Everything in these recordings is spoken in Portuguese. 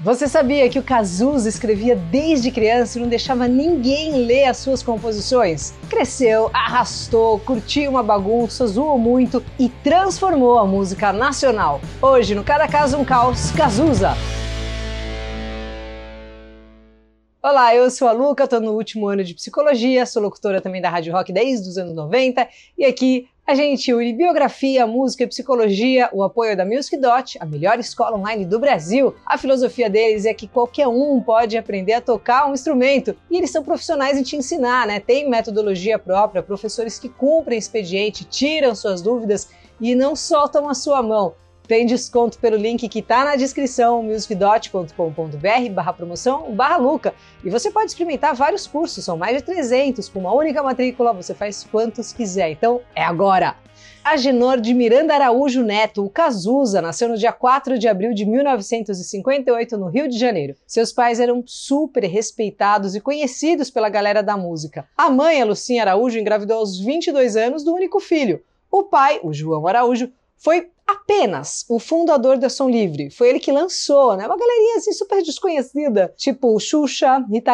Você sabia que o Cazuza escrevia desde criança e não deixava ninguém ler as suas composições? Cresceu, arrastou, curtiu uma bagunça, zoou muito e transformou a música nacional. Hoje, no Cada Caso um Caos, Cazuza. Olá, eu sou a Luca, estou no último ano de psicologia, sou locutora também da Rádio Rock desde os anos 90 e aqui a gente une biografia, música e psicologia, o apoio da Music Dot, a melhor escola online do Brasil. A filosofia deles é que qualquer um pode aprender a tocar um instrumento e eles são profissionais em te ensinar, né? Tem metodologia própria, professores que cumprem expediente, tiram suas dúvidas e não soltam a sua mão. Tem desconto pelo link que está na descrição, musicdot.com.br barra promoção barra Luca. E você pode experimentar vários cursos, são mais de 300, com uma única matrícula, você faz quantos quiser. Então é agora! Agenor de Miranda Araújo Neto, o Cazuza, nasceu no dia 4 de abril de 1958 no Rio de Janeiro. Seus pais eram super respeitados e conhecidos pela galera da música. A mãe, a Lucinha Araújo, engravidou aos 22 anos do único filho. O pai, o João Araújo, foi apenas o fundador da Som Livre. Foi ele que lançou, né? Uma galerinha assim super desconhecida, tipo Xuxa, Rita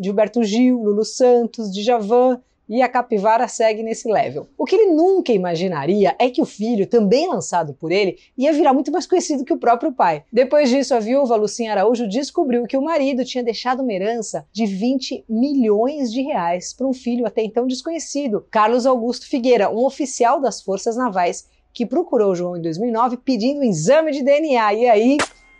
Gilberto Gil, Lulu Santos, Djavan, e a capivara segue nesse level. O que ele nunca imaginaria é que o filho, também lançado por ele, ia virar muito mais conhecido que o próprio pai. Depois disso, a viúva Lucinha Araújo descobriu que o marido tinha deixado uma herança de 20 milhões de reais para um filho até então desconhecido, Carlos Augusto Figueira, um oficial das Forças Navais que procurou João em 2009 pedindo um exame de DNA. E aí,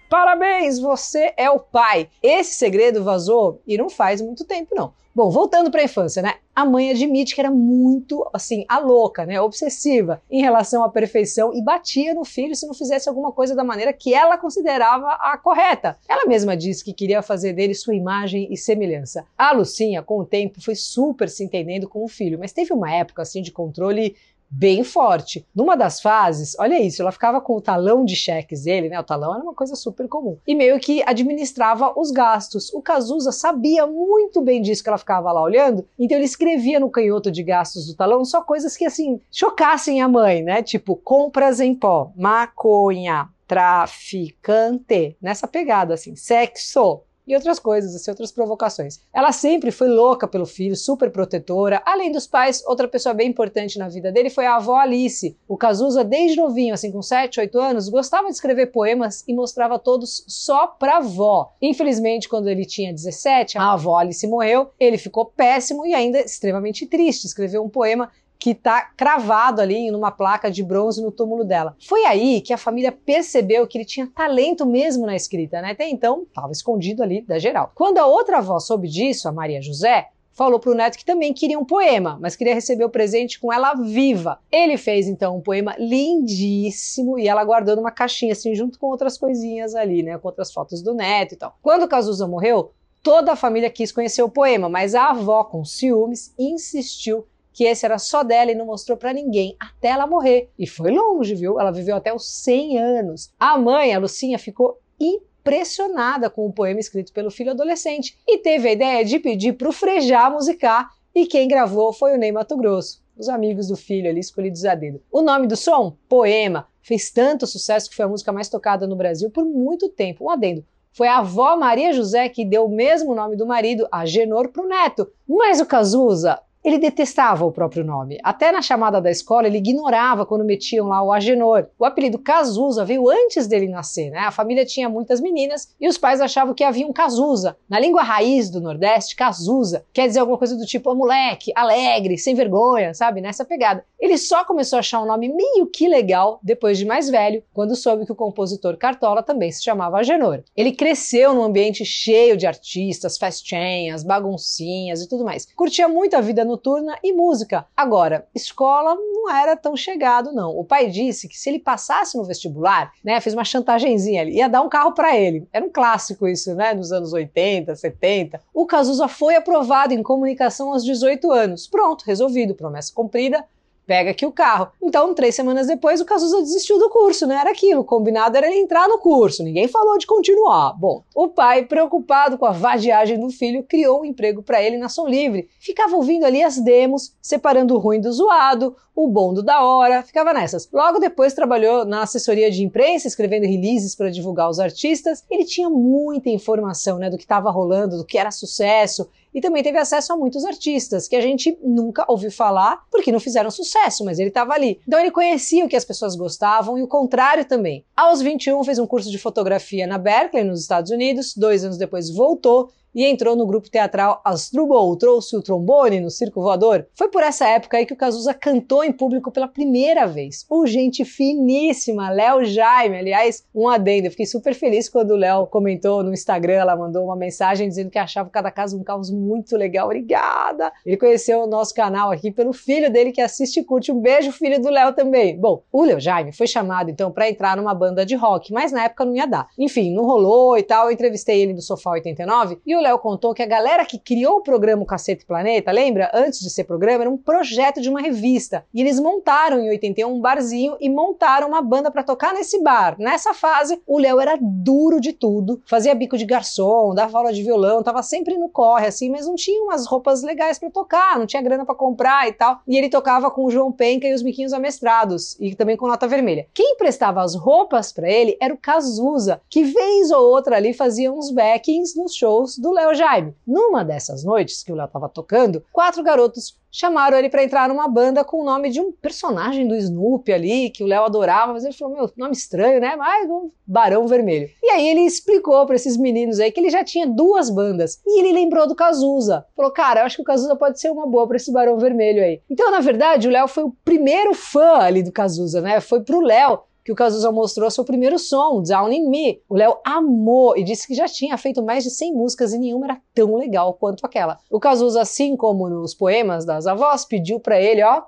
parabéns, você é o pai. Esse segredo vazou e não faz muito tempo, não. Bom, voltando para a infância, né? A mãe admite que era muito, assim, a louca, né? Obsessiva em relação à perfeição e batia no filho se não fizesse alguma coisa da maneira que ela considerava a correta. Ela mesma disse que queria fazer dele sua imagem e semelhança. A Lucinha, com o tempo, foi super se entendendo com o filho, mas teve uma época, assim, de controle bem forte. Numa das fases, olha isso, ela ficava com o talão de cheques dele, né? O talão era uma coisa super comum. E meio que administrava os gastos. O Cazuza sabia muito bem disso que ela ficava lá olhando, então ele escrevia no canhoto de gastos do talão só coisas que assim chocassem a mãe, né? Tipo compras em pó, maconha, traficante, nessa pegada assim, sexo, e outras coisas, assim, outras provocações. Ela sempre foi louca pelo filho, super protetora. Além dos pais, outra pessoa bem importante na vida dele foi a avó Alice. O Cazuza, desde novinho, assim, com 7, 8 anos, gostava de escrever poemas e mostrava todos só pra avó. Infelizmente, quando ele tinha 17, a avó Alice morreu, ele ficou péssimo e ainda extremamente triste. Escreveu um poema que está cravado ali numa placa de bronze no túmulo dela. Foi aí que a família percebeu que ele tinha talento mesmo na escrita, né? Até então estava escondido ali da geral. Quando a outra avó soube disso, a Maria José, falou para o neto que também queria um poema, mas queria receber o presente com ela viva. Ele fez então um poema lindíssimo e ela guardou numa caixinha assim junto com outras coisinhas ali, né, com outras fotos do neto e tal. Quando Cazuza morreu, toda a família quis conhecer o poema, mas a avó com ciúmes insistiu que esse era só dela e não mostrou para ninguém até ela morrer. E foi longe, viu? Ela viveu até os 100 anos. A mãe, a Lucinha, ficou impressionada com o poema escrito pelo filho adolescente e teve a ideia de pedir para o Frejá musicar e quem gravou foi o Ney Mato Grosso, os amigos do filho ali escolhidos a dedo. O nome do som? Poema. Fez tanto sucesso que foi a música mais tocada no Brasil por muito tempo. Um adendo. Foi a avó Maria José que deu o mesmo nome do marido, Agenor, para o neto. Mas o Cazuza ele detestava o próprio nome. Até na chamada da escola, ele ignorava quando metiam lá o Agenor. O apelido Cazuza veio antes dele nascer, né? A família tinha muitas meninas e os pais achavam que havia um Cazuza. Na língua raiz do Nordeste, Cazuza quer dizer alguma coisa do tipo oh, moleque, alegre, sem vergonha, sabe? Nessa pegada. Ele só começou a achar um nome meio que legal depois de mais velho, quando soube que o compositor Cartola também se chamava Agenor. Ele cresceu num ambiente cheio de artistas, festinhas, baguncinhas e tudo mais. Curtia muito a vida no noturna e música. Agora, escola não era tão chegado, não. O pai disse que se ele passasse no vestibular, né, fez uma chantagemzinha ali, ia dar um carro para ele. Era um clássico isso, né, nos anos 80, 70. O Cazuza foi aprovado em comunicação aos 18 anos. Pronto, resolvido, promessa cumprida. Pega aqui o carro. Então, três semanas depois, o Cazuza desistiu do curso, né? Era aquilo, o combinado era ele entrar no curso, ninguém falou de continuar. Bom, o pai, preocupado com a vadiagem do filho, criou um emprego para ele na Som Livre. Ficava ouvindo ali as demos, separando o ruim do zoado, o bom do da hora, ficava nessas. Logo depois trabalhou na assessoria de imprensa, escrevendo releases para divulgar os artistas. Ele tinha muita informação, né, do que estava rolando, do que era sucesso e também teve acesso a muitos artistas que a gente nunca ouviu falar porque não fizeram sucesso, mas ele estava ali. Então ele conhecia o que as pessoas gostavam e o contrário também. Aos 21 fez um curso de fotografia na Berkeley, nos Estados Unidos, dois anos depois voltou e entrou no grupo teatral Asdrubal, trouxe o trombone no circo voador. Foi por essa época aí que o Cazuza cantou em público pela primeira vez. O gente finíssima, Léo Jaime, aliás, um adendo. Eu fiquei super feliz quando o Léo comentou no Instagram, ela mandou uma mensagem dizendo que achava cada caso um caos muito legal. Obrigada! Ele conheceu o nosso canal aqui pelo filho dele que assiste e curte. Um beijo, filho do Léo também. Bom, o Léo Jaime foi chamado então para entrar numa banda de rock, mas na época não ia dar. Enfim, não rolou e tal. Eu entrevistei ele do Sofá 89 e o Léo contou que a galera que criou o programa Cacete Planeta, lembra? Antes de ser programa, era um projeto de uma revista. E eles montaram em 81 um barzinho e montaram uma banda para tocar nesse bar. Nessa fase, o Léo era duro de tudo, fazia bico de garçom, dava aula de violão, tava sempre no corre assim, mas não tinha umas roupas legais para tocar, não tinha grana para comprar e tal. E ele tocava com o João Penca e os biquinhos amestrados e também com nota vermelha. Quem prestava as roupas para ele era o Cazuza, que vez ou outra ali fazia uns backings nos shows do Léo Jaime. Numa dessas noites que o Léo estava tocando, quatro garotos chamaram ele para entrar numa banda com o nome de um personagem do Snoopy ali, que o Léo adorava, mas ele falou: Meu, nome estranho, né? Mas um Barão Vermelho. E aí ele explicou para esses meninos aí que ele já tinha duas bandas. E ele lembrou do Cazuza. Falou: Cara, eu acho que o Cazuza pode ser uma boa para esse Barão Vermelho aí. Então, na verdade, o Léo foi o primeiro fã ali do Cazuza, né? Foi pro Léo que o Cazuza mostrou seu primeiro som, Down in Me. O Léo amou e disse que já tinha feito mais de 100 músicas e nenhuma era tão legal quanto aquela. O Cazuza, assim como nos poemas das avós, pediu para ele, ó,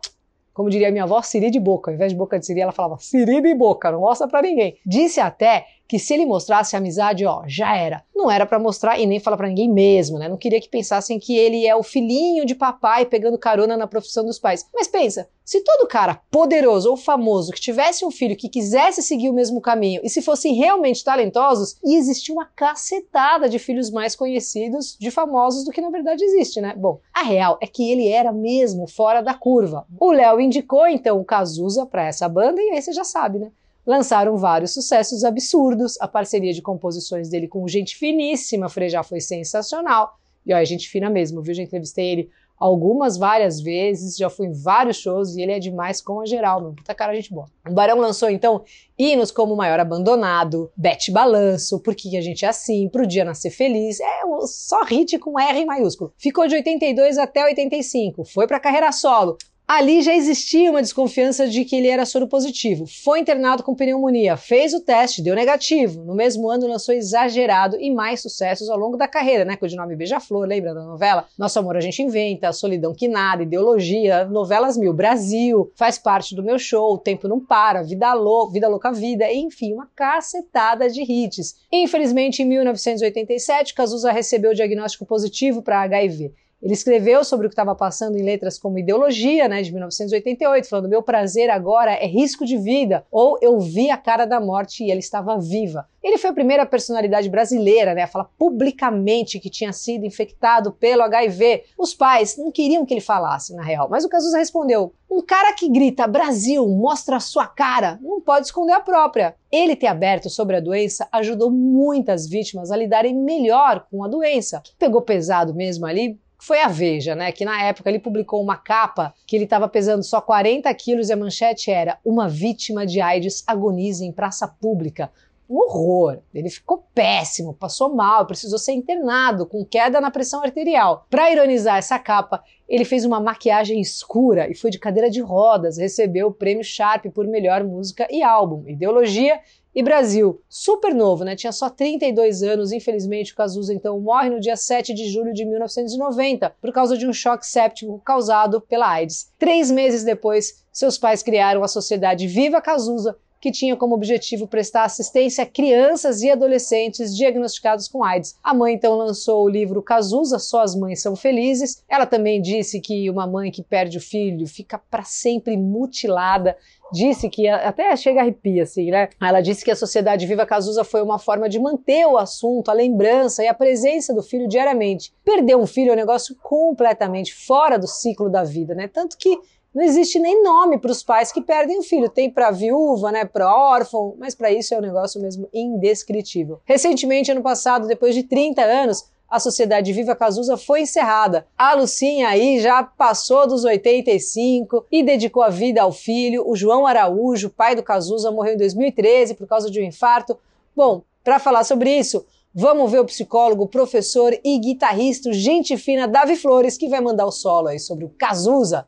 como diria minha avó, siri de boca. Ao invés de boca de siri, ela falava siri de boca, não mostra para ninguém. Disse até que se ele mostrasse a amizade, ó, já era. Não era para mostrar e nem falar para ninguém mesmo, né? Não queria que pensassem que ele é o filhinho de papai pegando carona na profissão dos pais. Mas pensa, se todo cara poderoso ou famoso que tivesse um filho que quisesse seguir o mesmo caminho e se fossem realmente talentosos, ia existir uma cacetada de filhos mais conhecidos de famosos do que na verdade existe, né? Bom, a real é que ele era mesmo fora da curva. O Léo indicou então o Cazuza para essa banda e aí você já sabe, né? Lançaram vários sucessos absurdos. A parceria de composições dele com gente finíssima, Frejá, foi sensacional. E olha, gente fina mesmo, viu? Já entrevistei ele algumas, várias vezes, já fui em vários shows e ele é demais com a geral, meu. Puta cara, gente boa. O Barão lançou então hinos como Maior Abandonado, Bete Balanço, Por que a gente é assim, Pro Dia Nascer Feliz, é só hit com R maiúsculo. Ficou de 82 até 85, foi pra carreira solo, Ali já existia uma desconfiança de que ele era soro positivo. Foi internado com pneumonia, fez o teste, deu negativo. No mesmo ano lançou Exagerado e mais sucessos ao longo da carreira, né? Com o nome Beija-Flor, lembra da novela? Nosso Amor a gente inventa, Solidão que nada, Ideologia, Novelas Mil, Brasil, Faz parte do meu show, O Tempo Não Para, Vida Louca, Vida Louca Vida, enfim, uma cacetada de hits. Infelizmente, em 1987, Cazuza recebeu o diagnóstico positivo para HIV. Ele escreveu sobre o que estava passando em letras como Ideologia, né, de 1988, falando: Meu prazer agora é risco de vida, ou Eu vi a cara da morte e ela estava viva. Ele foi a primeira personalidade brasileira né, a falar publicamente que tinha sido infectado pelo HIV. Os pais não queriam que ele falasse, na real, mas o Cazuza respondeu: Um cara que grita Brasil, mostra a sua cara, não pode esconder a própria. Ele ter aberto sobre a doença ajudou muitas vítimas a lidarem melhor com a doença. Que pegou pesado mesmo ali foi a Veja, né? Que na época ele publicou uma capa que ele estava pesando só 40 quilos e a manchete era Uma vítima de AIDS agoniza em praça pública. Um horror. Ele ficou péssimo, passou mal, precisou ser internado com queda na pressão arterial. Para ironizar essa capa, ele fez uma maquiagem escura e foi de cadeira de rodas, recebeu o prêmio Sharp por melhor música e álbum. Ideologia e Brasil, super novo, né? Tinha só 32 anos. Infelizmente, o Cazuza então morre no dia 7 de julho de 1990 por causa de um choque séptico causado pela AIDS. Três meses depois, seus pais criaram a sociedade Viva Cazuza, que tinha como objetivo prestar assistência a crianças e adolescentes diagnosticados com AIDS. A mãe então lançou o livro Cazuza, Só as Mães São Felizes. Ela também disse que uma mãe que perde o filho fica para sempre mutilada disse que até chega a arrepia, assim, né? Ela disse que a Sociedade Viva Cazuza foi uma forma de manter o assunto, a lembrança e a presença do filho diariamente. Perder um filho é um negócio completamente fora do ciclo da vida, né? Tanto que não existe nem nome para os pais que perdem o filho. Tem para viúva, né, para órfão, mas para isso é um negócio mesmo indescritível. Recentemente, ano passado, depois de 30 anos, a Sociedade Viva Cazuza foi encerrada. A Lucinha aí já passou dos 85 e dedicou a vida ao filho. O João Araújo, pai do Cazuza, morreu em 2013 por causa de um infarto. Bom, para falar sobre isso, vamos ver o psicólogo, professor e guitarrista, gente fina Davi Flores, que vai mandar o solo aí sobre o Cazuza.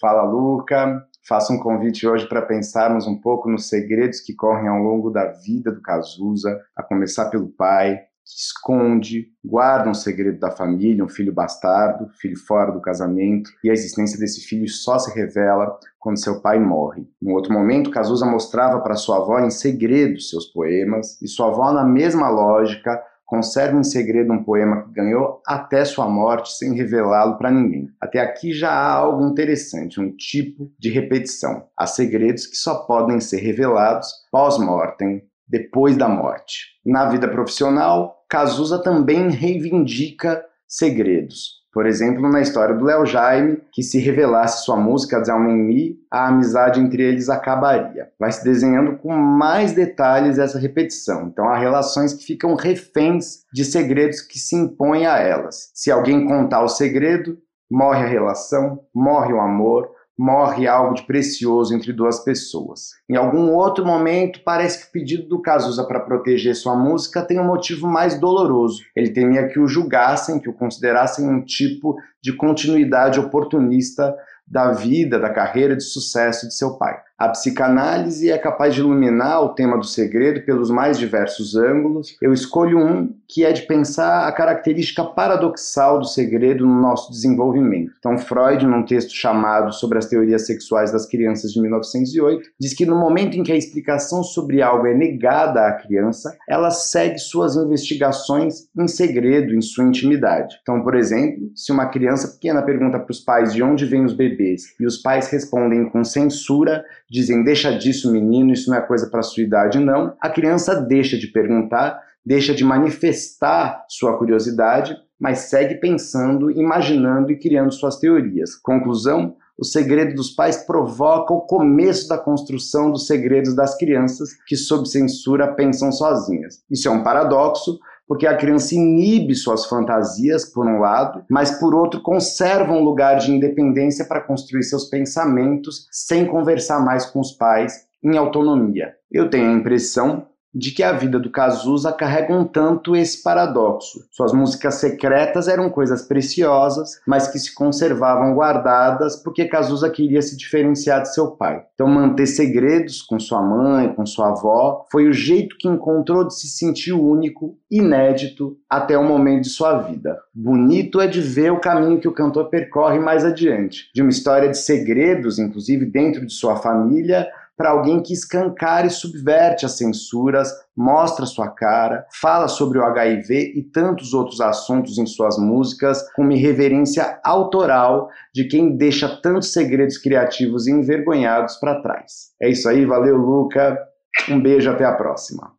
Fala, Luca. Faço um convite hoje para pensarmos um pouco nos segredos que correm ao longo da vida do Cazuza, a começar pelo pai, que esconde, guarda um segredo da família, um filho bastardo, filho fora do casamento, e a existência desse filho só se revela quando seu pai morre. Num outro momento, Cazuza mostrava para sua avó em segredo seus poemas, e sua avó, na mesma lógica, conserva em segredo um poema que ganhou até sua morte sem revelá-lo para ninguém. Até aqui já há algo interessante, um tipo de repetição. Há segredos que só podem ser revelados pós-mortem, depois da morte. Na vida profissional, Cazuza também reivindica segredos. Por exemplo, na história do Léo Jaime, que se revelasse sua música Down in a amizade entre eles acabaria. Vai se desenhando com mais detalhes essa repetição. Então há relações que ficam reféns de segredos que se impõem a elas. Se alguém contar o segredo, morre a relação, morre o amor, morre algo de precioso entre duas pessoas. Em algum outro momento, parece que o pedido do Cazuza para proteger sua música tem um motivo mais doloroso. Ele temia que o julgassem, que o considerassem um tipo de continuidade oportunista da vida, da carreira de sucesso de seu pai. A psicanálise é capaz de iluminar o tema do segredo pelos mais diversos ângulos. Eu escolho um que é de pensar a característica paradoxal do segredo no nosso desenvolvimento. Então, Freud, num texto chamado Sobre as Teorias Sexuais das Crianças de 1908, diz que no momento em que a explicação sobre algo é negada à criança, ela segue suas investigações em segredo, em sua intimidade. Então, por exemplo, se uma criança pequena pergunta para os pais de onde vêm os bebês e os pais respondem com censura, dizem deixa disso, menino, isso não é coisa para sua idade, não. A criança deixa de perguntar, deixa de manifestar sua curiosidade, mas segue pensando, imaginando e criando suas teorias. Conclusão: o segredo dos pais provoca o começo da construção dos segredos das crianças que, sob censura, pensam sozinhas. Isso é um paradoxo, porque a criança inibe suas fantasias, por um lado, mas por outro conserva um lugar de independência para construir seus pensamentos sem conversar mais com os pais em autonomia. Eu tenho a impressão de que a vida do Cazuza carrega um tanto esse paradoxo. Suas músicas secretas eram coisas preciosas, mas que se conservavam guardadas porque Cazuza queria se diferenciar de seu pai. Então, manter segredos com sua mãe, com sua avó, foi o jeito que encontrou de se sentir único, inédito, até o momento de sua vida. Bonito é de ver o caminho que o cantor percorre mais adiante, de uma história de segredos, inclusive dentro de sua família, para alguém que escancara e subverte as censuras, mostra sua cara, fala sobre o HIV e tantos outros assuntos em suas músicas, com uma irreverência autoral de quem deixa tantos segredos criativos e envergonhados para trás. É isso aí, valeu, Luca. Um beijo, até a próxima.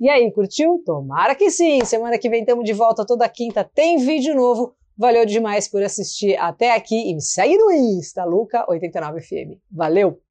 E aí, curtiu? Tomara que sim! Semana que vem estamos de volta toda quinta, tem vídeo novo. Valeu demais por assistir até aqui e me segue no Insta, Luca89FM. Valeu!